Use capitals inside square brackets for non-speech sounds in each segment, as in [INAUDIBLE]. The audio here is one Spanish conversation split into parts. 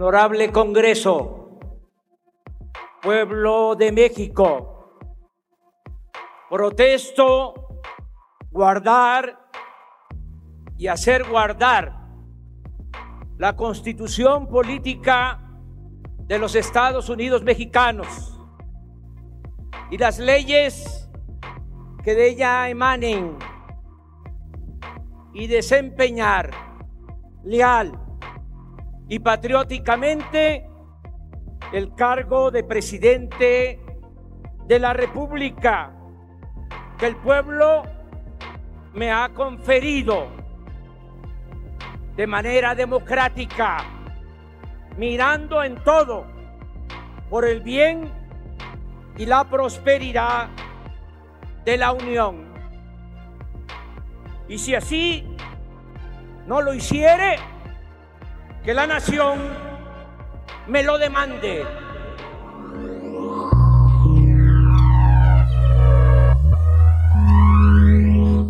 Honorable Congreso, pueblo de México, protesto guardar y hacer guardar la constitución política de los Estados Unidos mexicanos y las leyes que de ella emanen y desempeñar leal y patrióticamente el cargo de presidente de la República que el pueblo me ha conferido de manera democrática, mirando en todo por el bien y la prosperidad de la Unión. Y si así no lo hiciere, que la nación me lo demande.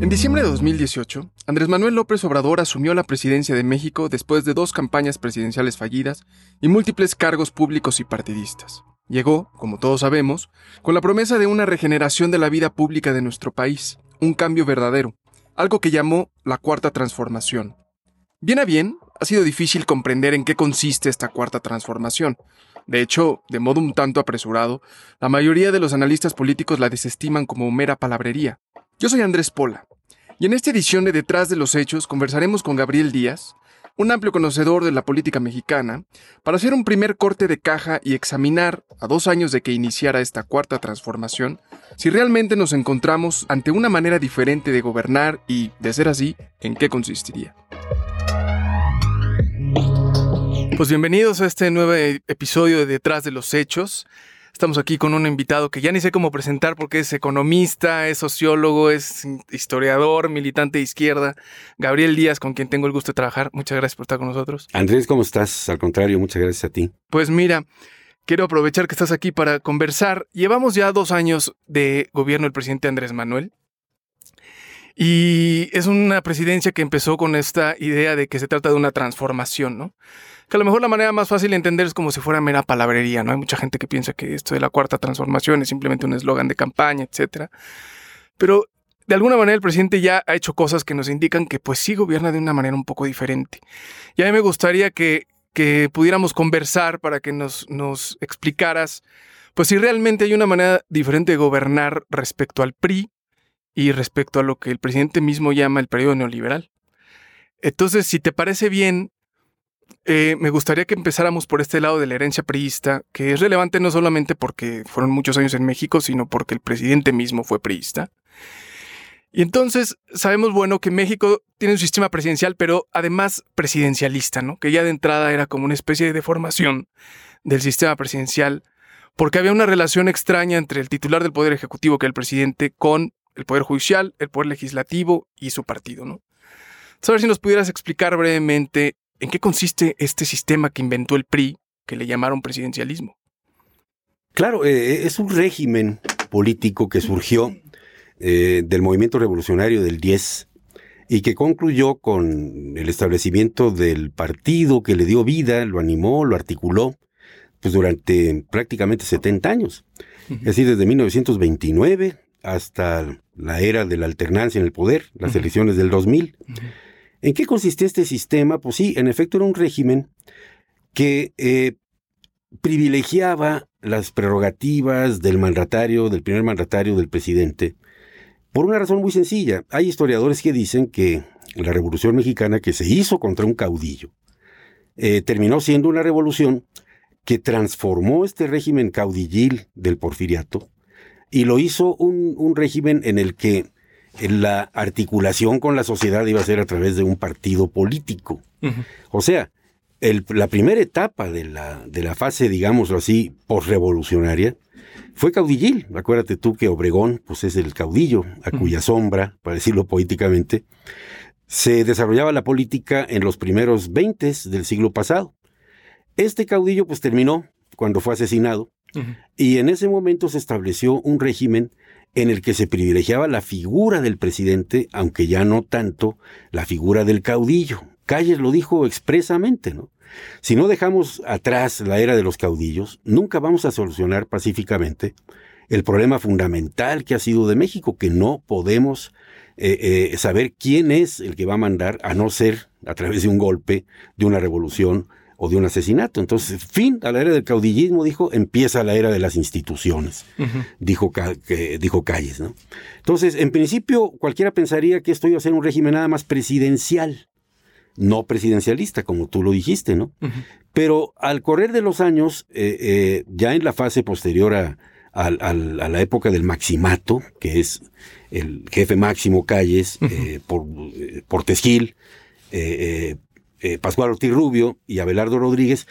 En diciembre de 2018, Andrés Manuel López Obrador asumió la presidencia de México después de dos campañas presidenciales fallidas y múltiples cargos públicos y partidistas. Llegó, como todos sabemos, con la promesa de una regeneración de la vida pública de nuestro país, un cambio verdadero, algo que llamó la Cuarta Transformación. Bien a bien, ha sido difícil comprender en qué consiste esta cuarta transformación. De hecho, de modo un tanto apresurado, la mayoría de los analistas políticos la desestiman como mera palabrería. Yo soy Andrés Pola, y en esta edición de Detrás de los Hechos conversaremos con Gabriel Díaz, un amplio conocedor de la política mexicana, para hacer un primer corte de caja y examinar, a dos años de que iniciara esta cuarta transformación, si realmente nos encontramos ante una manera diferente de gobernar y, de ser así, en qué consistiría. Pues bienvenidos a este nuevo episodio de Detrás de los Hechos. Estamos aquí con un invitado que ya ni sé cómo presentar porque es economista, es sociólogo, es historiador, militante de izquierda. Gabriel Díaz, con quien tengo el gusto de trabajar. Muchas gracias por estar con nosotros. Andrés, ¿cómo estás? Al contrario, muchas gracias a ti. Pues mira, quiero aprovechar que estás aquí para conversar. Llevamos ya dos años de gobierno del presidente Andrés Manuel. Y es una presidencia que empezó con esta idea de que se trata de una transformación, ¿no? Que a lo mejor la manera más fácil de entender es como si fuera mera palabrería, ¿no? Hay mucha gente que piensa que esto de la cuarta transformación es simplemente un eslogan de campaña, etcétera. Pero de alguna manera el presidente ya ha hecho cosas que nos indican que pues sí gobierna de una manera un poco diferente. Y a mí me gustaría que, pudiéramos conversar para que nos explicaras pues si realmente hay una manera diferente de gobernar respecto al PRI y respecto a lo que el presidente mismo llama el periodo neoliberal. Entonces, si te parece bien, eh, me gustaría que empezáramos por este lado de la herencia priista, que es relevante no solamente porque fueron muchos años en México, sino porque el presidente mismo fue priista. Y entonces sabemos, bueno, que México tiene un sistema presidencial, pero además presidencialista, ¿no? Que ya de entrada era como una especie de deformación del sistema presidencial, porque había una relación extraña entre el titular del Poder Ejecutivo, que es el presidente, con el Poder Judicial, el Poder Legislativo y su partido, ¿no? A ver si nos pudieras explicar brevemente en qué consiste este sistema que inventó el PRI, que le llamaron presidencialismo. Claro, eh, es un régimen político que surgió eh, del movimiento revolucionario del 10 y que concluyó con el establecimiento del partido que le dio vida, lo animó, lo articuló, pues durante prácticamente 70 años. Es decir, desde 1929 hasta la era de la alternancia en el poder, las elecciones del 2000. ¿En qué consistía este sistema? Pues sí, en efecto era un régimen que eh, privilegiaba las prerrogativas del mandatario, del primer mandatario, del presidente, por una razón muy sencilla. Hay historiadores que dicen que la Revolución Mexicana que se hizo contra un caudillo eh, terminó siendo una revolución que transformó este régimen caudillil del porfiriato y lo hizo un, régimen en el que la articulación con la sociedad iba a ser a través de un partido político. O sea, la primera etapa de la, de la fase, digámoslo así, posrevolucionaria, fue caudillil. Acuérdate tú que Obregón, pues es el caudillo, a cuya sombra, para decirlo poéticamente, se desarrollaba la política en los primeros 20 del siglo pasado. Este caudillo, pues terminó cuando fue asesinado, y en ese momento se estableció un régimen en el que se privilegiaba la figura del presidente, aunque ya no tanto la figura del caudillo. Calles lo dijo expresamente, ¿no? Si no dejamos atrás la era de los caudillos, nunca vamos a solucionar pacíficamente el problema fundamental que ha sido de México, que no podemos eh, eh, saber quién es el que va a mandar, a no ser a través de un golpe, de una revolución o de un asesinato. Entonces, fin a la era del caudillismo, dijo, empieza la era de las instituciones, dijo, dijo Calles. ¿no? Entonces, en principio, cualquiera pensaría que esto iba a ser un régimen nada más presidencial, no presidencialista, como tú lo dijiste, ¿no? Pero al correr de los años, eh, ya en la fase posterior a, a, la época del maximato, que es el jefe máximo Calles, eh, por, eh, Portesgil, eh, Pascual Ortiz Rubio y Abelardo Rodríguez,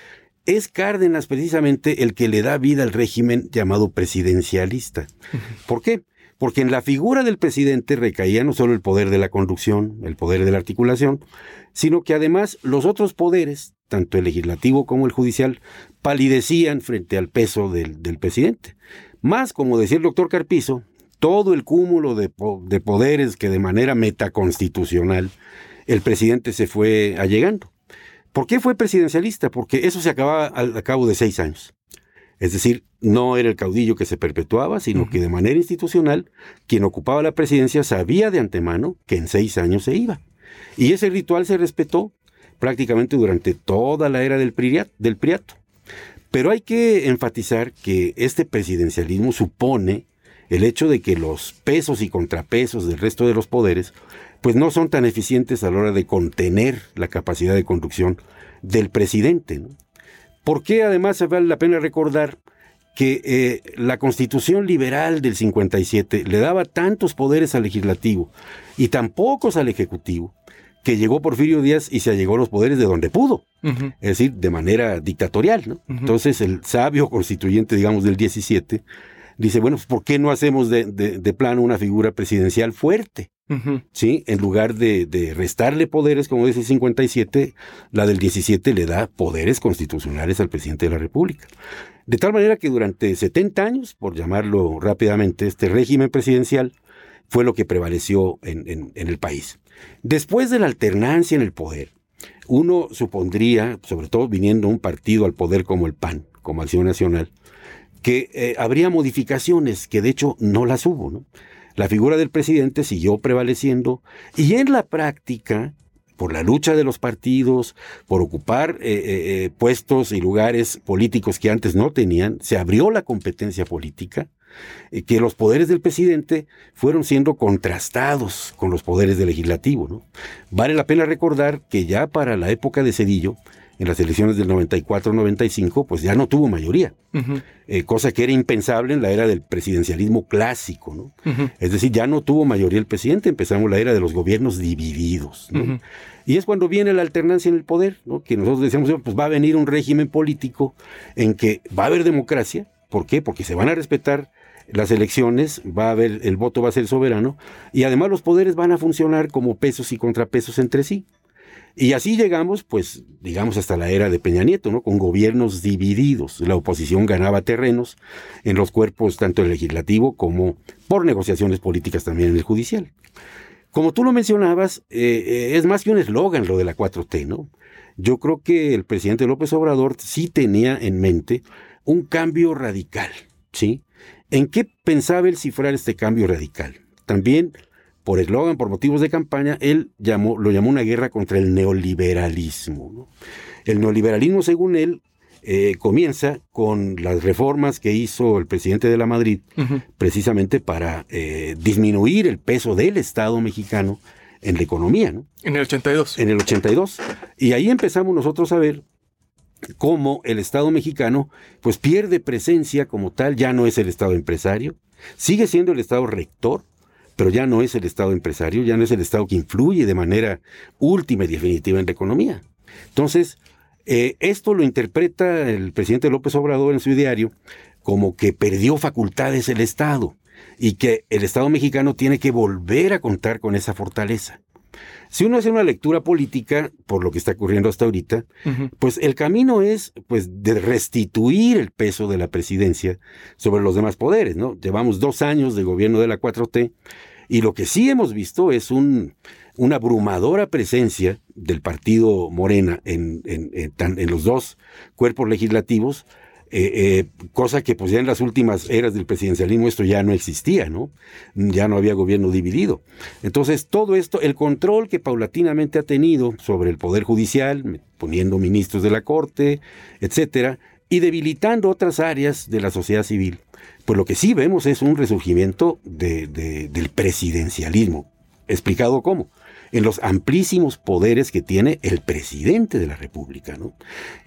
es Cárdenas precisamente el que le da vida al régimen llamado presidencialista. [LAUGHS] ¿Por qué? Porque en la figura del presidente recaía no solo el poder de la conducción, el poder de la articulación, sino que además los otros poderes, tanto el legislativo como el judicial, palidecían frente al peso del, del presidente. Más, como decía el doctor Carpizo, todo el cúmulo de, poderes que de manera metaconstitucional el presidente se fue allegando. ¿Por qué fue presidencialista? Porque eso se acababa al cabo de seis años. Es decir, no era el caudillo que se perpetuaba, sino que de manera institucional, quien ocupaba la presidencia sabía de antemano que en seis años se iba. Y ese ritual se respetó prácticamente durante toda la era del, del Priato. Pero hay que enfatizar que este presidencialismo supone el hecho de que los pesos y contrapesos del resto de los poderes pues no son tan eficientes a la hora de contener la capacidad de conducción del presidente. ¿Por qué además se vale la pena recordar que eh, la constitución liberal del 57 le daba tantos poderes al legislativo y tan pocos al ejecutivo que llegó Porfirio Díaz y se allegó los poderes de donde pudo, es decir, de manera dictatorial. ¿no? Entonces el sabio constituyente, digamos, del 17, dice, bueno, ¿por qué no hacemos de, de, plano una figura presidencial fuerte? ¿Sí? En lugar de, de, restarle poderes, como dice el 57, la del 17 le da poderes constitucionales al presidente de la República. De tal manera que durante 70 años, por llamarlo rápidamente, este régimen presidencial fue lo que prevaleció en, en, en el país. Después de la alternancia en el poder, uno supondría, sobre todo viniendo un partido al poder como el PAN, como Acción Nacional, que eh, habría modificaciones, que de hecho no las hubo. La figura del presidente siguió prevaleciendo y en la práctica, por la lucha de los partidos, por ocupar eh, eh, puestos y lugares políticos que antes no tenían, se abrió la competencia política eh, que los poderes del presidente fueron siendo contrastados con los poderes del legislativo. Vale la pena recordar que ya para la época de Cedillo, en las elecciones del 94-95, pues ya no tuvo mayoría, eh, cosa que era impensable en la era del presidencialismo clásico, ¿no? Es decir, ya no tuvo mayoría el presidente, empezamos la era de los gobiernos divididos, ¿no? Y es cuando viene la alternancia en el poder, ¿no? Que nosotros decíamos, pues va a venir un régimen político en que va a haber democracia, ¿por qué? Porque se van a respetar las elecciones, va a haber, el voto va a ser soberano, y además los poderes van a funcionar como pesos y contrapesos entre sí. Y así llegamos, pues, digamos, hasta la era de Peña Nieto, ¿no? Con gobiernos divididos. La oposición ganaba terrenos en los cuerpos tanto el legislativo como por negociaciones políticas también en el judicial. Como tú lo mencionabas, eh, eh, es más que un eslogan lo de la 4T, ¿no? Yo creo que el presidente López Obrador sí tenía en mente un cambio radical, ¿sí? ¿En qué pensaba él cifrar este cambio radical? También, por eslogan, por motivos de campaña, él llamó, lo llamó una guerra contra el neoliberalismo. El neoliberalismo, según él, eh, comienza con las reformas que hizo el presidente de la Madrid, precisamente para eh, disminuir el peso del Estado mexicano en la economía. ¿no? En el 82. En el 82. Y ahí empezamos nosotros a ver cómo el Estado mexicano pues pierde presencia como tal, ya no es el Estado empresario, sigue siendo el Estado rector, pero ya no es el Estado empresario, ya no es el Estado que influye de manera última y definitiva en la economía. Entonces, eh, esto lo interpreta el presidente López Obrador en su diario como que perdió facultades el Estado y que el Estado mexicano tiene que volver a contar con esa fortaleza. Si uno hace una lectura política, por lo que está ocurriendo hasta ahorita, pues el camino es pues de restituir el peso de la presidencia sobre los demás poderes, ¿no? Llevamos dos años de gobierno de la 4T Y lo que sí hemos visto es un, una abrumadora presencia del partido Morena en, en, en los dos cuerpos legislativos, eh, eh, cosa que pues ya en las últimas eras del presidencialismo esto ya no existía, ¿no? Ya no había gobierno dividido. Entonces todo esto, el control que paulatinamente ha tenido sobre el Poder Judicial, poniendo ministros de la Corte, etcétera, y debilitando otras áreas de la sociedad civil, pues lo que sí vemos es un resurgimiento del presidencialismo. ¿Explicado cómo? en los amplísimos poderes que tiene el presidente de la República. ¿no?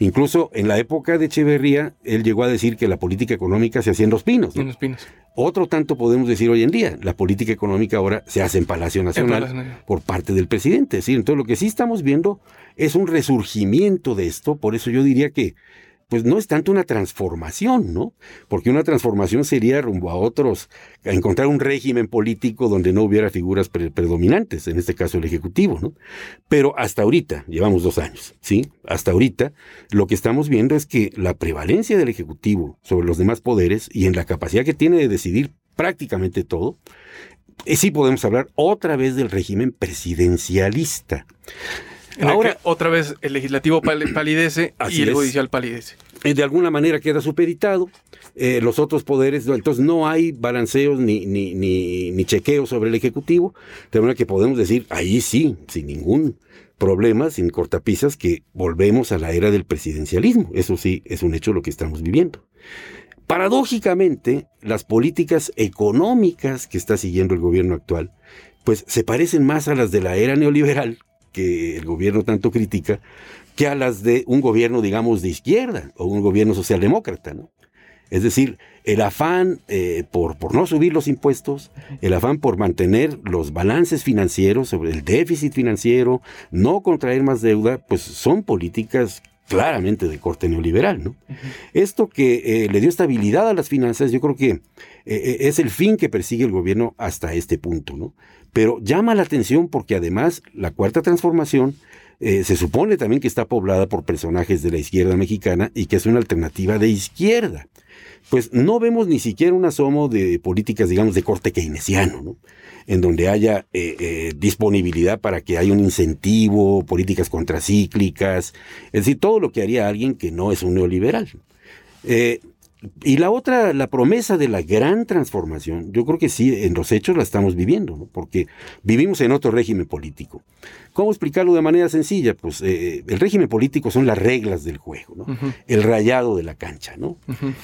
Incluso en la época de Echeverría, él llegó a decir que la política económica se hacía en los pinos. En los pinos. Otro tanto podemos decir hoy en día, la política económica ahora se hace en Palacio Nacional por parte del presidente. ¿sí? Entonces lo que sí estamos viendo es un resurgimiento de esto, por eso yo diría que pues no es tanto una transformación, ¿no? Porque una transformación sería rumbo a otros, a encontrar un régimen político donde no hubiera figuras predominantes, en este caso el Ejecutivo, ¿no? Pero hasta ahorita, llevamos dos años, ¿sí? Hasta ahorita, lo que estamos viendo es que la prevalencia del Ejecutivo sobre los demás poderes y en la capacidad que tiene de decidir prácticamente todo, eh, sí podemos hablar otra vez del régimen presidencialista. Ahora, otra vez el legislativo palidece y el judicial palidece. De alguna manera queda superitado. Eh, los otros poderes, entonces no hay balanceos ni, ni, ni, chequeos sobre el Ejecutivo, de manera que podemos decir, ahí sí, sin ningún problema, sin cortapisas, que volvemos a la era del presidencialismo. Eso sí, es un hecho lo que estamos viviendo. Paradójicamente, las políticas económicas que está siguiendo el gobierno actual, pues se parecen más a las de la era neoliberal que el gobierno tanto critica, que a las de un gobierno, digamos, de izquierda o un gobierno socialdemócrata, ¿no? Es decir, el afán eh, por, por no subir los impuestos, el afán por mantener los balances financieros, sobre el déficit financiero, no contraer más deuda, pues son políticas claramente de corte neoliberal. ¿no? Esto que eh, le dio estabilidad a las finanzas, yo creo que eh, es el fin que persigue el gobierno hasta este punto. ¿no? Pero llama la atención porque además la cuarta transformación eh, se supone también que está poblada por personajes de la izquierda mexicana y que es una alternativa de izquierda. Pues no vemos ni siquiera un asomo de políticas, digamos, de corte keynesiano, ¿no? en donde haya eh, eh, disponibilidad para que haya un incentivo, políticas contracíclicas, es decir, todo lo que haría alguien que no es un neoliberal. Y la otra, la promesa de la gran transformación, yo creo que sí, en los hechos la estamos viviendo, porque vivimos en otro régimen político. ¿Cómo explicarlo de manera sencilla? Pues eh, el régimen político son las reglas del juego, ¿no? el rayado de la cancha, ¿no?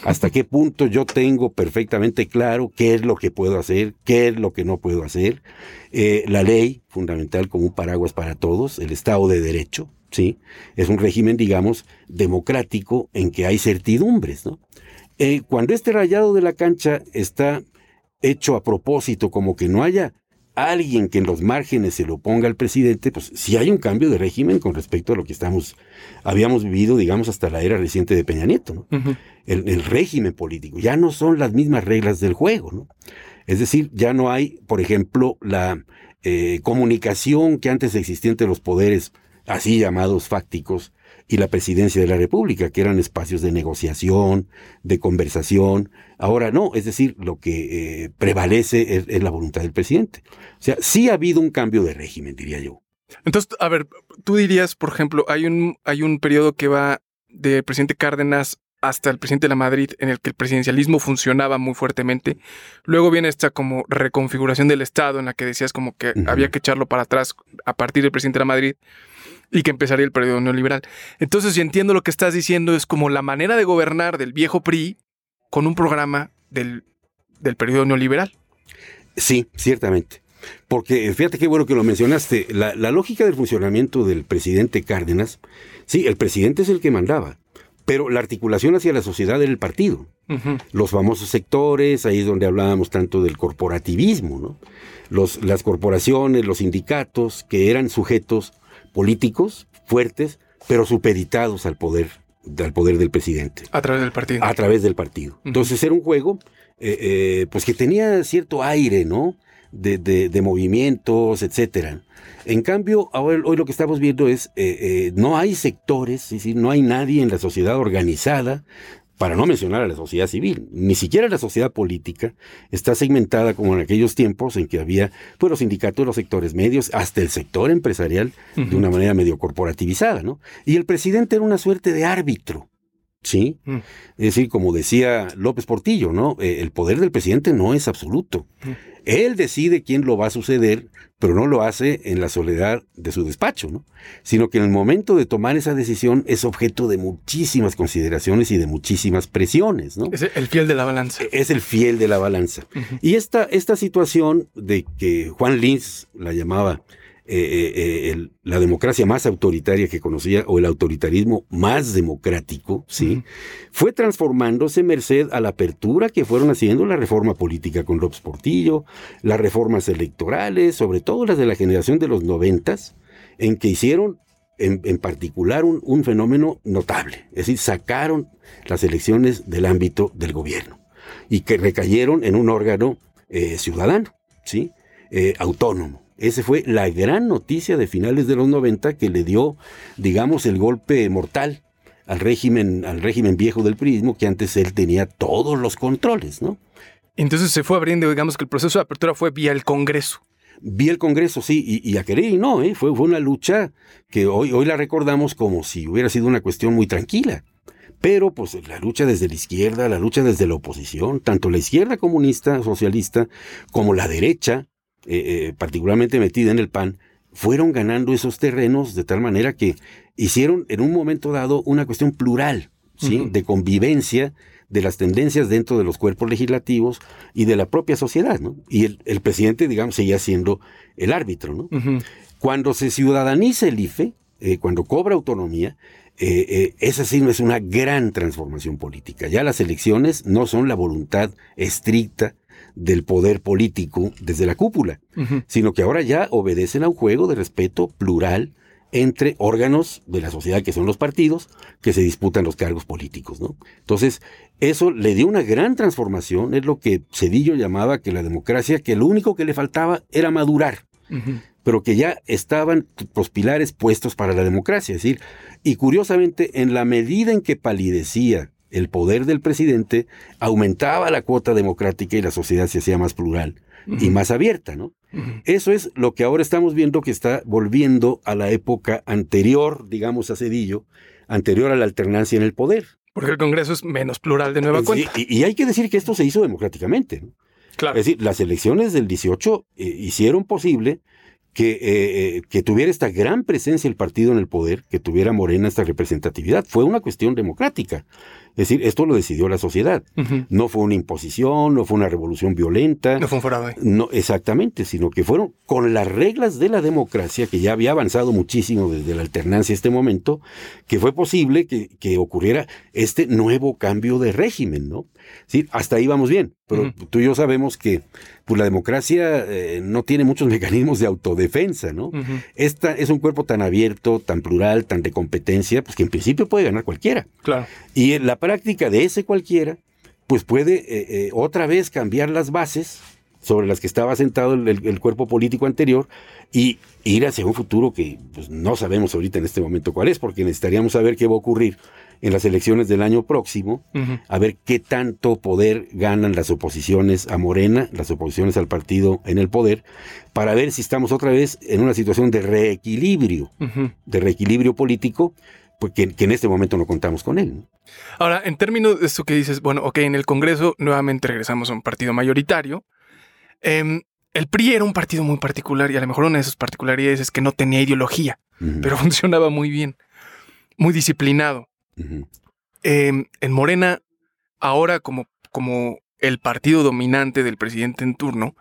Hasta qué punto yo tengo perfectamente claro qué es lo que puedo hacer, qué es lo que no puedo hacer. Eh, la ley, fundamental como un paraguas para todos, el Estado de Derecho, ¿sí? Es un régimen, digamos, democrático en que hay certidumbres, ¿no? Eh, cuando este rayado de la cancha está hecho a propósito, como que no haya alguien que en los márgenes se lo oponga al presidente, pues sí hay un cambio de régimen con respecto a lo que estamos, habíamos vivido, digamos, hasta la era reciente de Peña Nieto, ¿no? el, régimen político, ya no son las mismas reglas del juego, ¿no? Es decir, ya no hay, por ejemplo, la eh, comunicación que antes existía entre los poderes, así llamados fácticos, y la presidencia de la República, que eran espacios de negociación, de conversación. Ahora no, es decir, lo que eh, prevalece es, la voluntad del presidente. O sea, sí ha habido un cambio de régimen, diría yo. Entonces, a ver, tú dirías, por ejemplo, hay un, hay un periodo que va del presidente Cárdenas hasta el presidente de la Madrid, en el que el presidencialismo funcionaba muy fuertemente. Luego viene esta como reconfiguración del Estado, en la que decías como que había que echarlo para atrás a partir del presidente de la Madrid y que empezaría el periodo neoliberal. Entonces, si entiendo lo que estás diciendo, es como la manera de gobernar del viejo PRI con un programa del, del periodo neoliberal. Sí, ciertamente. Porque fíjate qué bueno que lo mencionaste. La, lógica del funcionamiento del presidente Cárdenas, sí, el presidente es el que mandaba, pero la articulación hacia la sociedad era el partido. Los famosos sectores, ahí es donde hablábamos tanto del corporativismo, ¿no? Los, las corporaciones, los sindicatos, que eran sujetos políticos fuertes, pero supeditados al poder, al poder del presidente. A través del partido. A través del partido. Entonces era un juego eh, eh, pues que tenía cierto aire, ¿no? De, de, movimientos, etcétera. En cambio, hoy lo que estamos viendo es, eh, no hay sectores, es decir, no hay nadie en la sociedad organizada para no mencionar a la sociedad civil. Ni siquiera la sociedad política está segmentada como en aquellos tiempos en que había pues, los sindicatos, los sectores medios, hasta el sector empresarial de una manera medio corporativizada, ¿no? Y el presidente era una suerte de árbitro. ¿Sí? Mm. Es decir, como decía López Portillo, ¿no? Eh, el poder del presidente no es absoluto. Mm. Él decide quién lo va a suceder, pero no lo hace en la soledad de su despacho, ¿no? Sino que en el momento de tomar esa decisión es objeto de muchísimas consideraciones y de muchísimas presiones, ¿no? Es el fiel de la balanza. Es el fiel de la balanza. Y esta, esta situación de que Juan Lins la llamaba eh, eh, la democracia más autoritaria que conocía o el autoritarismo más democrático, ¿sí? Fue transformándose merced a la apertura que fueron haciendo la reforma política con López Portillo, las reformas electorales, sobre todo las de la generación de los noventas, en que hicieron en, particular un, fenómeno notable, es decir, sacaron las elecciones del ámbito del gobierno y que recayeron en un órgano eh, ciudadano, ¿sí? autónomo. Esa fue la gran noticia de finales de los 90 que le dio, digamos, el golpe mortal al régimen, al régimen viejo del priismo, que antes él tenía todos los controles, ¿no? Entonces se fue abriendo, digamos que el proceso de apertura fue vía el Congreso. Vía el Congreso, sí, y, a querer y no, ¿eh? fue, fue una lucha que hoy, hoy la recordamos como si hubiera sido una cuestión muy tranquila. Pero pues la lucha desde la izquierda, la lucha desde la oposición, tanto la izquierda comunista, socialista, como la derecha, eh, eh, particularmente metida en el PAN, fueron ganando esos terrenos de tal manera que hicieron en un momento dado una cuestión plural, ¿sí? De convivencia de las tendencias dentro de los cuerpos legislativos y de la propia sociedad, ¿no? Y el, presidente, digamos, seguía siendo el árbitro, ¿no? Cuando se ciudadaniza el IFE, eh, cuando cobra autonomía, esa sí es una gran transformación política. Ya las elecciones no son la voluntad estricta del poder político desde la cúpula, sino que ahora ya obedecen a un juego de respeto plural entre órganos de la sociedad que son los partidos que se disputan los cargos políticos, ¿no? Entonces, eso le dio una gran transformación, es lo que Cedillo llamaba que la democracia, que lo único que le faltaba era madurar, pero que ya estaban los pilares puestos para la democracia, es decir, y curiosamente, en la medida en que palidecía el poder del presidente, aumentaba la cuota democrática y la sociedad se hacía más plural y más abierta, ¿no? Eso es lo que ahora estamos viendo que está volviendo a la época anterior, digamos, a Cedillo, anterior a la alternancia en el poder. Porque el Congreso es menos plural de nueva cuenta. Y, hay que decir que esto se hizo democráticamente. Claro. Es decir, las elecciones del 18 eh, hicieron posible que, eh, eh, que, tuviera esta gran presencia el partido en el poder, que tuviera Morena esta representatividad. Fue una cuestión democrática. Es decir, esto lo decidió la sociedad. No fue una imposición, no fue una revolución violenta. No fue un fraude. No, exactamente, sino que fueron con las reglas de la democracia, que ya había avanzado muchísimo desde la alternancia a este momento, que fue posible que, que ocurriera este nuevo cambio de régimen, ¿no? Sí, hasta ahí vamos bien, pero tú y yo sabemos que pues, la democracia eh, no tiene muchos [LAUGHS] mecanismos de autodefensa, ¿no? Esta es un cuerpo tan abierto, tan plural, tan de competencia, pues que en principio puede ganar cualquiera. Claro. Y la práctica de ese cualquiera, pues puede eh, eh, otra vez cambiar las bases sobre las que estaba sentado el, cuerpo político anterior y ir hacia un futuro que pues, no sabemos ahorita en este momento cuál es, porque necesitaríamos saber qué va a ocurrir en las elecciones del año próximo, a ver qué tanto poder ganan las oposiciones a Morena, las oposiciones al partido en el poder, para ver si estamos otra vez en una situación de reequilibrio, de reequilibrio político, porque que en este momento no contamos con él. Ahora, en términos de esto que dices, bueno, ok, en el Congreso nuevamente regresamos a un partido mayoritario. Em, el PRI era un partido muy particular y a lo mejor una de sus particularidades es que no tenía ideología, pero [LAUGHS] funcionaba muy bien, muy disciplinado. Em, en Morena, ahora como, como el partido dominante del presidente en turno,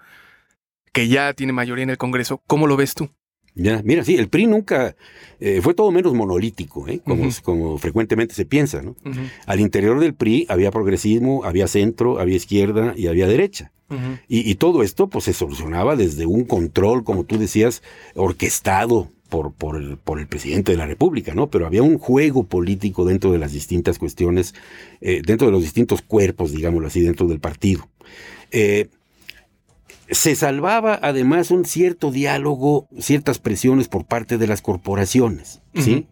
que ya tiene mayoría en el Congreso, ¿cómo lo ves tú? Ya, mira, sí, el PRI nunca eh, fue todo menos monolítico, ¿eh? como, como, frecuentemente se piensa. ¿no? Al interior del PRI había progresismo, había centro, había izquierda y había derecha. y, todo esto pues se solucionaba desde un control, como tú decías, orquestado por, por, el, por el presidente de la República, ¿no? Pero había un juego político dentro de las distintas cuestiones, eh, dentro de los distintos cuerpos, digámoslo así, dentro del partido. Eh, se salvaba además un cierto diálogo, ciertas presiones por parte de las corporaciones, ¿sí?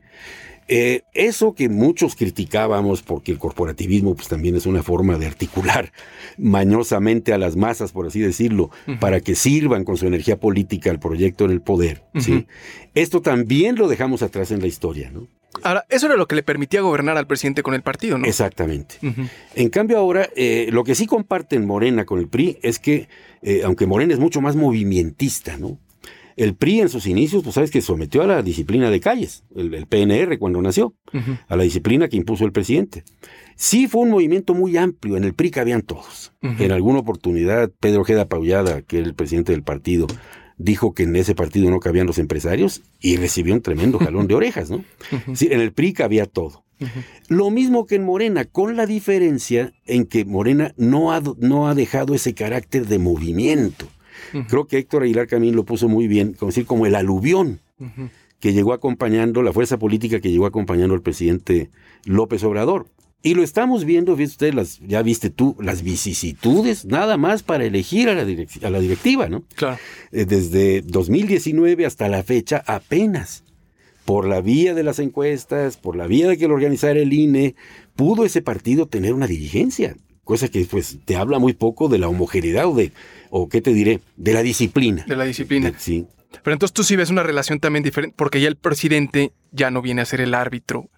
Eh, eso que muchos criticábamos, porque el corporativismo pues, también es una forma de articular [LAUGHS] mañosamente a las masas, por así decirlo, para que sirvan con su energía política al proyecto en el poder. ¿sí? Esto también lo dejamos atrás en la historia. ¿no? Ahora, eso era lo que le permitía gobernar al presidente con el partido, ¿no? Exactamente. En cambio ahora, eh, lo que sí comparten Morena con el PRI es que, eh, aunque Morena es mucho más movimentista, ¿no? El PRI en sus inicios, pues sabes que sometió a la disciplina de calles, el, PNR cuando nació, a la disciplina que impuso el presidente. Sí fue un movimiento muy amplio, en el PRI cabían todos. En alguna oportunidad, Pedro Ojeda Paullada, que era el presidente del partido, dijo que en ese partido no cabían los empresarios y recibió un tremendo jalón de [LAUGHS] orejas, ¿no? En el PRI cabía todo. Lo mismo que en Morena, con la diferencia en que Morena no ha, no ha dejado ese carácter de movimiento. Creo que Héctor Aguilar Camín lo puso muy bien, como decir, como el aluvión que llegó acompañando, la fuerza política que llegó acompañando al presidente López Obrador. Y lo estamos viendo, usted, las, ya viste tú, las vicisitudes, nada más para elegir a la, a la directiva, ¿no? Claro. Eh, desde 2019 hasta la fecha, apenas por la vía de las encuestas, por la vía de que lo organizara el INE, pudo ese partido tener una dirigencia cosa que pues te habla muy poco de la homogeneidad o de, o qué te diré, de la disciplina. De la disciplina. sí. Pero entonces tú sí ves una relación también diferente, porque ya el presidente ya no viene a ser el árbitro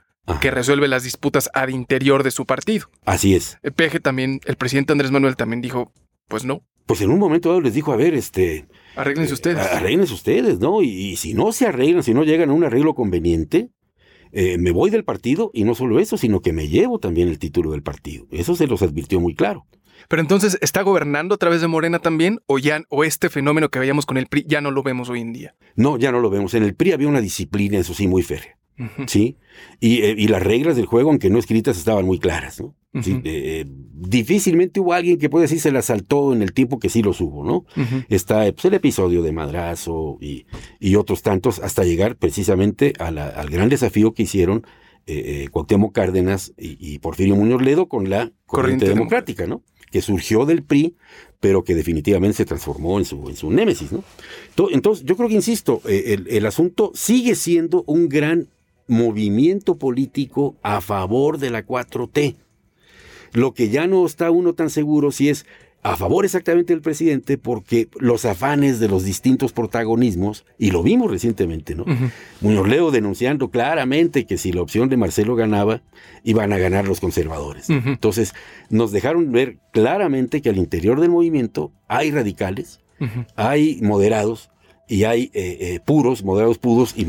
que resuelve las disputas al interior de su partido. Así es. El peje también, el presidente Andrés Manuel también dijo, pues no. Pues en un momento dado les dijo, a ver, este... Arréglense ustedes. arréglense ustedes, ¿no? y, si no se arreglan, si no llegan a un arreglo conveniente, eh, me voy del partido y no solo eso, sino que me llevo también el título del partido. Eso se los advirtió muy claro. Pero entonces, ¿está gobernando a través de Morena también? ¿O ya, o este fenómeno que veíamos con el PRI ya no lo vemos hoy en día? No, ya no lo vemos. En el PRI había una disciplina, eso sí, muy férrea. ¿Sí? Eh, y, las reglas del juego, aunque no escritas, estaban muy claras, ¿no? Eh, difícilmente hubo alguien que puede decir se la saltó en el tiempo que sí los hubo, ¿no? Está pues, el episodio de Madrazo y, otros tantos, hasta llegar precisamente al gran desafío que hicieron eh, eh, Cuauhtémoc Cárdenas y, Porfirio Muñoz Ledo con la corriente, democrática, ¿no? Que surgió del PRI, pero que definitivamente se transformó en su, en su némesis, ¿no? Entonces, yo creo que, insisto, el, el asunto sigue siendo un gran movimiento político a favor de la 4T. Lo que ya no está uno tan seguro si es a favor exactamente del presidente porque los afanes de los distintos protagonismos, y lo vimos recientemente, ¿no? Muñoz Leo denunciando claramente que si la opción de Marcelo ganaba, iban a ganar los conservadores. Entonces, nos dejaron ver claramente que al interior del movimiento hay radicales, hay moderados, y hay eh, eh, puros, moderados puros y,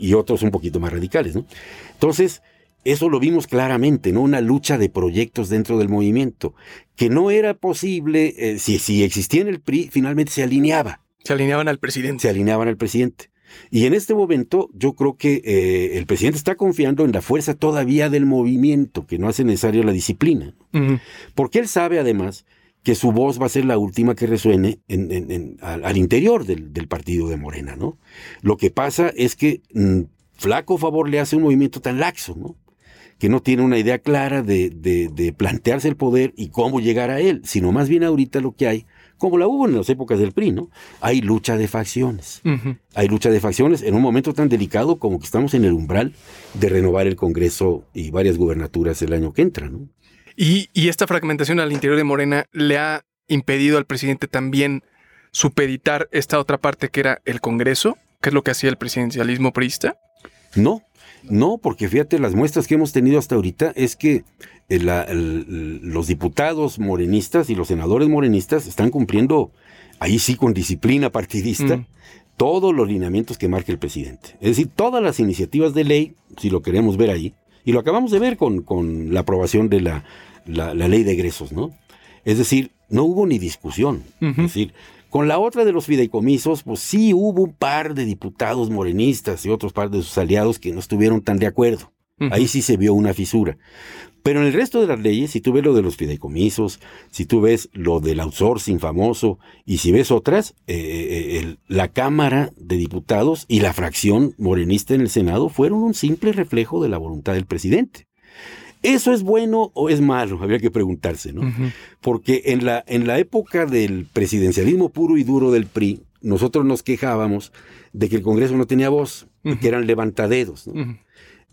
y, otros un poquito más radicales. ¿no? Entonces, eso lo vimos claramente, ¿no? Una lucha de proyectos dentro del movimiento, que no era posible, eh, si, si existía en el PRI, finalmente se alineaba. Se alineaban al presidente. Se alineaban al presidente. Y en este momento yo creo que el presidente está confiando en la fuerza todavía del movimiento, que no hace necesario la disciplina. Porque él sabe además que su voz va a ser la última que resuene en, al, interior del, partido de Morena, ¿no? Lo que pasa es que mm, flaco favor le hace un movimiento tan laxo, ¿no? Que no tiene una idea clara de, plantearse el poder y cómo llegar a él, sino más bien ahorita lo que hay, como la hubo en las épocas del PRI, ¿no? Hay lucha de facciones. Hay lucha de facciones en un momento tan delicado como que estamos en el umbral de renovar el Congreso y varias gubernaturas el año que entra, ¿no? Y, esta fragmentación al interior de Morena le ha impedido al presidente también supeditar esta otra parte que era el Congreso, que es lo que hacía el presidencialismo priista? No, no, porque fíjate, las muestras que hemos tenido hasta ahorita es que los diputados morenistas y los senadores morenistas están cumpliendo, ahí sí con disciplina partidista, mm. todos los lineamientos que marca el presidente. Es decir, todas las iniciativas de ley, si lo queremos ver ahí, y lo acabamos de ver con, con la aprobación de la, la, ley de egresos, ¿no? Es decir, no hubo ni discusión. Es decir, con la otra de los fideicomisos, pues sí hubo un par de diputados morenistas y otros par de sus aliados que no estuvieron tan de acuerdo. Ahí sí se vio una fisura. Pero en el resto de las leyes, si tú ves lo de los fideicomisos, si tú ves lo del outsourcing famoso, y si ves otras, eh, eh, la Cámara de Diputados y la fracción morenista en el Senado fueron un simple reflejo de la voluntad del presidente. ¿Eso es bueno o es malo? Habría que preguntarse, ¿no? Porque en la, en la época del presidencialismo puro y duro del PRI, nosotros nos quejábamos de que el Congreso no tenía voz, que eran levantadedos, ¿no?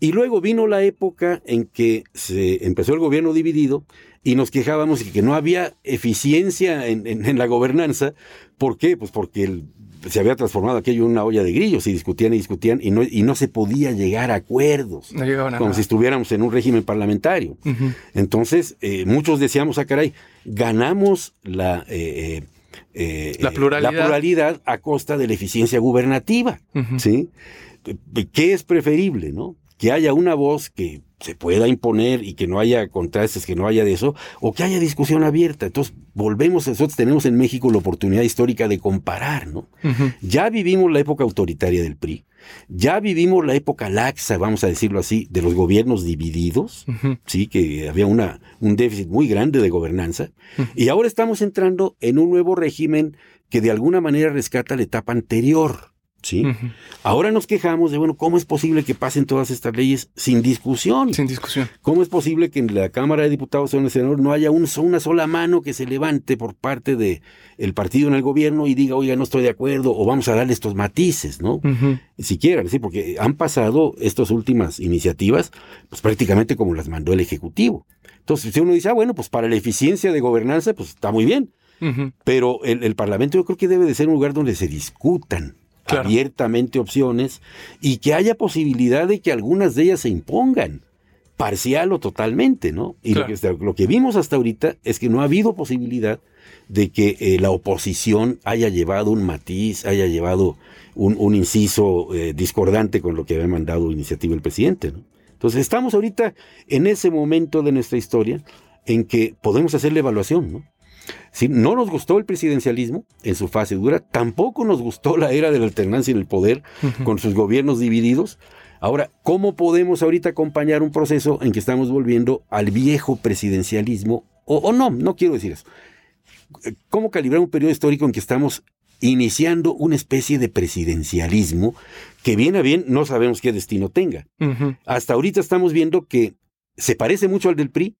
Y luego vino la época en que se empezó el gobierno dividido y nos quejábamos de que no había eficiencia en, en- en la gobernanza. ¿Por qué? Pues porque el- se había transformado aquello en una olla de grillos y discutían y discutían y no, y no se podía llegar a acuerdos, No a como si estuviéramos en un régimen parlamentario. Entonces, eh, muchos decíamos, ah, caray, ganamos la, eh, eh, La pluralidad. la pluralidad a costa de la eficiencia gubernativa. ¿sí? ¿Qué es preferible, no? Que haya una voz que se pueda imponer y que no haya contrastes, que no haya de eso, o que haya discusión abierta. Entonces, volvemos, nosotros tenemos en México la oportunidad histórica de comparar, ¿no? Ya vivimos la época autoritaria del PRI, ya vivimos la época laxa, vamos a decirlo así, de los gobiernos divididos, sí, que había una, un déficit muy grande de gobernanza, y ahora estamos entrando en un nuevo régimen que de alguna manera rescata la etapa anterior, ¿sí? Ahora nos quejamos de, bueno, ¿cómo es posible que pasen todas estas leyes sin discusión? Sin discusión. ¿Cómo es posible que en la Cámara de Diputados o en el Senado no haya un- una sola mano que se levante por parte de el partido en el gobierno y diga, oiga, no estoy de acuerdo, o vamos a darle estos matices, ¿no? Ujú. Siquiera, ¿sí? porque han pasado estas últimas iniciativas, pues prácticamente como las mandó el Ejecutivo. Entonces, si uno dice, ah, bueno, pues para la eficiencia de gobernanza, pues está muy bien. Pero el, el Parlamento yo creo que debe de ser un lugar donde se discutan Claro. abiertamente opciones y que haya posibilidad de que algunas de ellas se impongan, parcial o totalmente, ¿no? Y lo, que, lo que vimos hasta ahorita es que no ha habido posibilidad de que eh, la oposición haya llevado un matiz, haya llevado un, un inciso eh, discordante con lo que había mandado iniciativa el presidente, ¿no? Entonces estamos ahorita en ese momento de nuestra historia en que podemos hacer la evaluación, ¿no? Si no nos gustó el presidencialismo en su fase dura, tampoco nos gustó la era de la alternancia en el poder con sus gobiernos divididos. Ahora, ¿cómo podemos ahorita acompañar un proceso en que estamos volviendo al viejo presidencialismo? O, o no, no quiero decir eso. ¿Cómo calibrar un periodo histórico en que estamos iniciando una especie de presidencialismo que bien a bien no sabemos qué destino tenga? Hasta ahorita estamos viendo que se parece mucho al del PRI,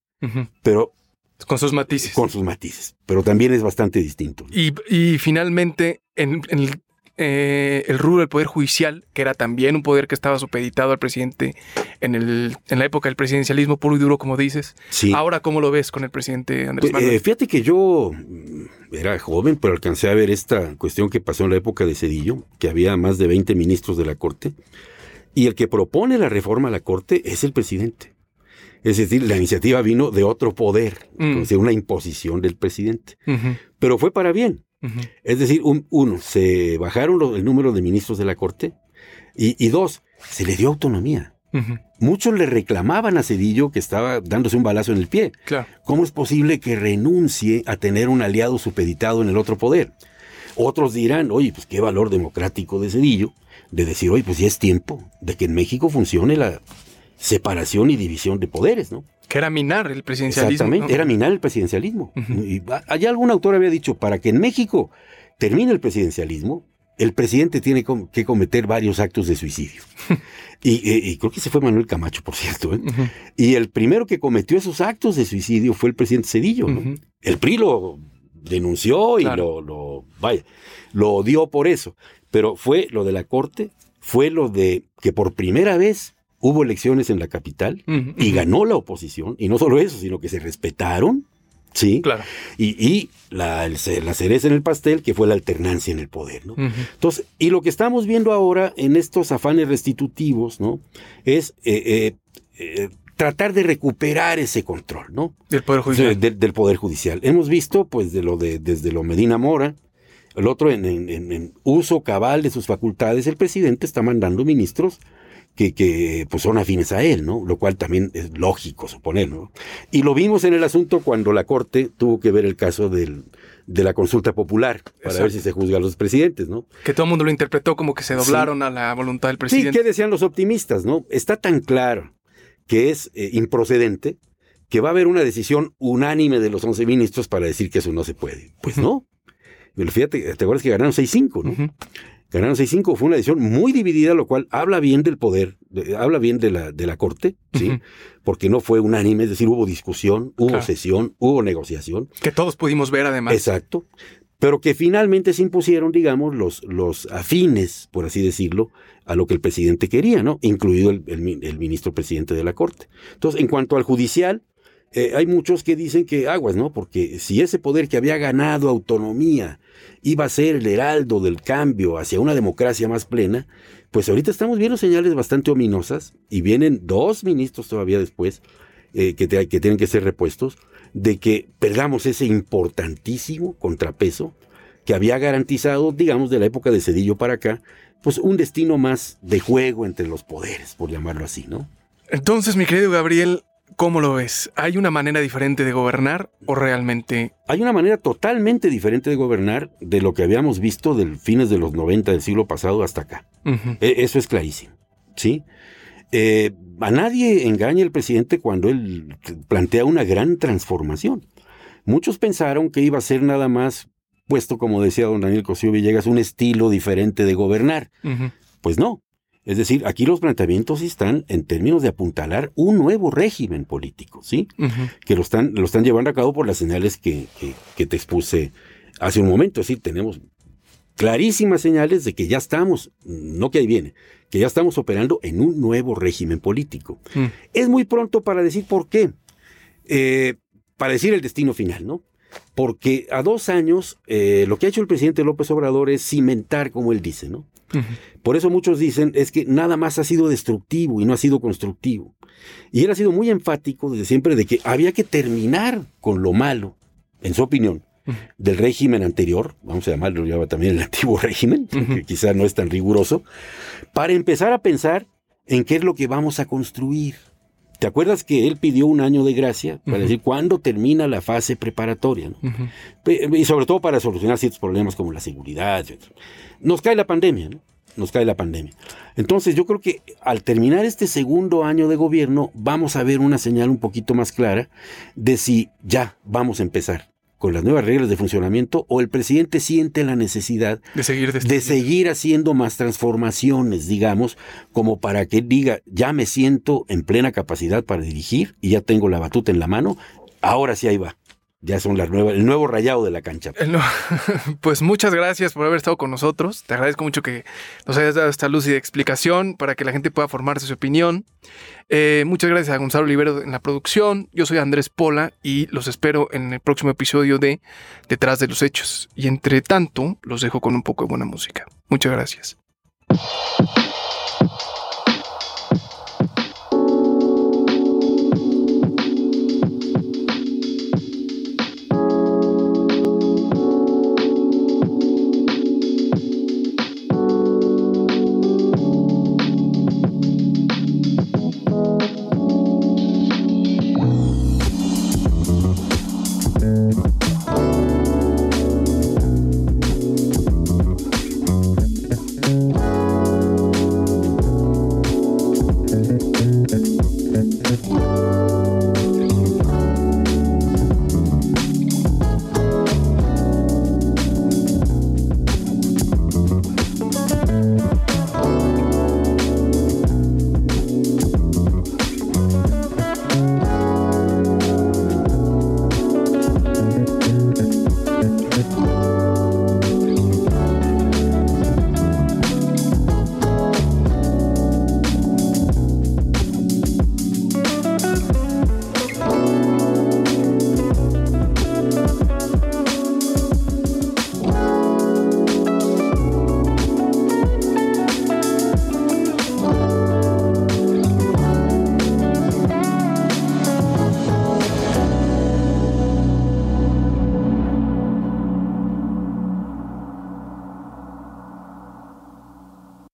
pero Con sus matices. con sus matices, pero también es bastante distinto. Y, y finalmente, en, en el, eh, el rubro del Poder Judicial, que era también un poder que estaba supeditado al presidente en, el, en la época del presidencialismo puro y duro, como dices. Sí. Ahora, ¿cómo lo ves con el presidente Andrés Pues, Manuel? eh, fíjate que yo mm, era joven, pero alcancé a ver esta cuestión que pasó en la época de Cedillo, que había más de 20 ministros de la Corte, y el que propone la reforma a la Corte es el presidente. Es decir, la iniciativa vino de otro poder, Mm. es decir, una imposición del presidente. Pero fue para bien. Es decir, un- uno, se bajaron el número de ministros de la Corte, y, y dos, se le dio autonomía. Muchos le reclamaban a Cedillo que estaba dándose un balazo en el pie. Claro. ¿Cómo es posible que renuncie a tener un aliado supeditado en el otro poder? Otros dirán, oye, pues qué valor democrático de Cedillo, de decir, oye, pues ya es tiempo de que en México funcione la separación y división de poderes, ¿no? Que era minar el presidencialismo. Exactamente, ¿no? era minar el presidencialismo. Y allá algún autor había dicho, para que en México termine el presidencialismo, el presidente tiene que cometer varios actos de suicidio. [LAUGHS] y, y creo que ese fue Manuel Camacho, por cierto. ¿eh? Y el primero que cometió esos actos de suicidio fue el presidente Cedillo. ¿no? El PRI lo denunció y Claro. lo, lo, vaya, lo odió por eso. Pero fue lo de la corte, fue lo de que por primera vez hubo elecciones en la capital y ganó la oposición. Y no solo eso, sino que se respetaron. Sí. Claro. Y, y la, el la cereza en el pastel, que fue la alternancia en el poder. ¿no? Entonces, y lo que estamos viendo ahora en estos afanes restitutivos, ¿no? Es eh, eh, eh, tratar de recuperar ese control, ¿no? Del Poder Judicial. De- del Poder Judicial. Hemos visto, pues, de lo de, desde lo Medina Mora, el otro en, en- en- en uso cabal de sus facultades, el presidente está mandando ministros que, que, pues son afines a él, ¿no? Lo cual también es lógico suponer, ¿no? Y lo vimos en el asunto cuando la Corte tuvo que ver el caso del, de la consulta popular para Exacto. ver si se juzga a los presidentes, ¿no? Que todo el mundo lo interpretó como que se doblaron a la voluntad del Sí, presidente. ¿qué decían los optimistas, no? Está tan claro que es eh, improcedente que va a haber una decisión unánime de los 11 ministros para decir que eso no se puede. Pues no. Fíjate, te acuerdas que ganaron 6-5, ¿no? Ujú. Ganaron 6-5, fue una decisión muy dividida, lo cual habla bien del poder, de- habla bien de la, de la corte, ¿sí? Porque no fue unánime, es decir, hubo discusión, hubo Claro. sesión, hubo negociación. Que todos pudimos ver además. Exacto. pero que finalmente se impusieron, digamos, los, los afines, por así decirlo, a lo que el presidente quería, ¿no? Incluido el, el ministro presidente de la Corte. Entonces, en cuanto al judicial, eh, hay muchos que dicen que aguas, ¿no? Porque si ese poder que había ganado autonomía iba a ser el heraldo del cambio hacia una democracia más plena, pues ahorita estamos viendo señales bastante ominosas y vienen dos ministros todavía después eh, que, que tienen que ser repuestos de que perdamos ese importantísimo contrapeso que había garantizado, digamos, de la época de Cedillo para acá, pues un destino más de juego entre los poderes, por llamarlo así, ¿no? Entonces, mi querido Gabriel, ¿Cómo lo ves? ¿Hay una manera diferente de gobernar o realmente... Hay una manera totalmente diferente de gobernar de lo que habíamos visto del fines de los 90 del siglo pasado hasta acá. E, eso es clarísimo. ¿sí? Eh, a nadie engaña el presidente cuando él plantea una gran transformación. Muchos pensaron que iba a ser nada más, puesto como decía don Daniel Cosío Villegas, un estilo diferente de gobernar. Pues no, es decir, aquí los planteamientos están en términos de apuntalar un nuevo régimen político, ¿sí? Que lo están, lo están llevando a cabo por las señales que, que, te expuse hace un momento. Es decir, tenemos clarísimas señales de que ya estamos, no que ahí viene, que ya estamos operando en un nuevo régimen político. Mm. Es muy pronto para decir por qué, eh, para decir el destino final, ¿no? Porque a dos años eh, lo que ha hecho el presidente López Obrador es cimentar, como él dice, ¿no? Por eso muchos dicen es que nada más ha sido destructivo y no ha sido constructivo. Y él ha sido muy enfático desde siempre de que había que terminar con lo malo, en su opinión, del régimen anterior, vamos a llamarlo ya también el [LAUGHS] antiguo régimen, que quizás no es tan riguroso, para empezar a pensar en qué es lo que vamos a construir. ¿Te acuerdas que él pidió un año de gracia para decir cuándo termina la fase preparatoria? Y sobre todo para solucionar ciertos problemas como la seguridad. Nos cae la pandemia, ¿no? Nos cae la pandemia. Entonces yo creo que al terminar este segundo año de gobierno vamos a ver una señal un poquito más clara de si ya vamos a empezar con las nuevas reglas de funcionamiento o el presidente siente la necesidad de seguir, de seguir haciendo más transformaciones, digamos, como para que diga, ya me siento en plena capacidad para dirigir y ya tengo la batuta en la mano, ahora sí ahí va ya son las nuevas, el nuevo rayado de la cancha. [LAUGHS] Pues muchas gracias por haber estado con nosotros. Te agradezco mucho que nos hayas dado esta luz y de explicación para que la gente pueda formarse su opinión. Eh, muchas gracias a Gonzalo Olivero en la producción. Yo soy Andrés Pola y los espero en el próximo episodio de Detrás de los Hechos. Y entre tanto, los dejo con un poco de buena música. Muchas gracias.